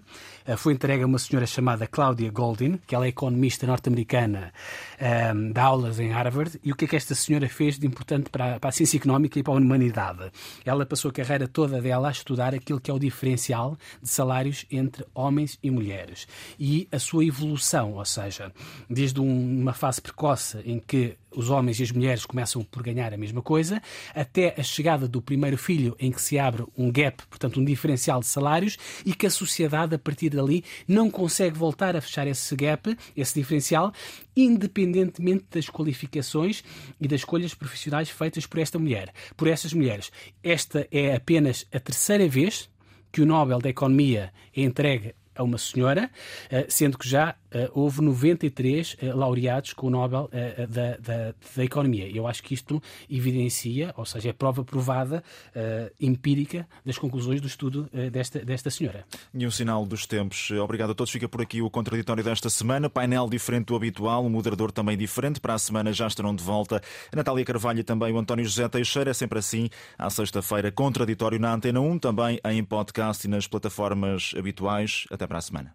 Uh, foi entregue a uma senhora chamada Claudia Goldin, que ela é economista norte-americana, uh, dá aulas em Harvard. E o que é que esta senhora fez de importante para, para a ciência económica e para a humanidade? Ela passou a carreira toda dela a estudar aquilo que é o diferencial de salários entre homens e mulheres e a sua evolução, ou seja, desde uma fase precoce em que os homens e as mulheres começam por ganhar a mesma coisa, até a chegada do primeiro filho, em que se abre um gap, portanto, um diferencial de salários, e que a sociedade, a partir dali, não consegue voltar a fechar esse gap, esse diferencial, independentemente das qualificações e das escolhas profissionais feitas por esta mulher, por estas mulheres. Esta é apenas a terceira vez que o Nobel da Economia é entregue a uma senhora, eh, sendo que já houve 93 eh, laureados com o Nobel da, da, da, Economia. Eu acho que isto evidencia, ou seja, é prova provada, empírica, das conclusões do estudo desta, desta senhora. E um sinal dos tempos. Obrigado a todos. Fica por aqui o contraditório desta semana. Painel diferente do habitual, um moderador também diferente. Para a semana já estarão de volta a Natália Carvalho e também o António José Teixeira. É sempre assim, à sexta-feira, contraditório na Antena 1, também em podcast e nas plataformas habituais. Até para a semana.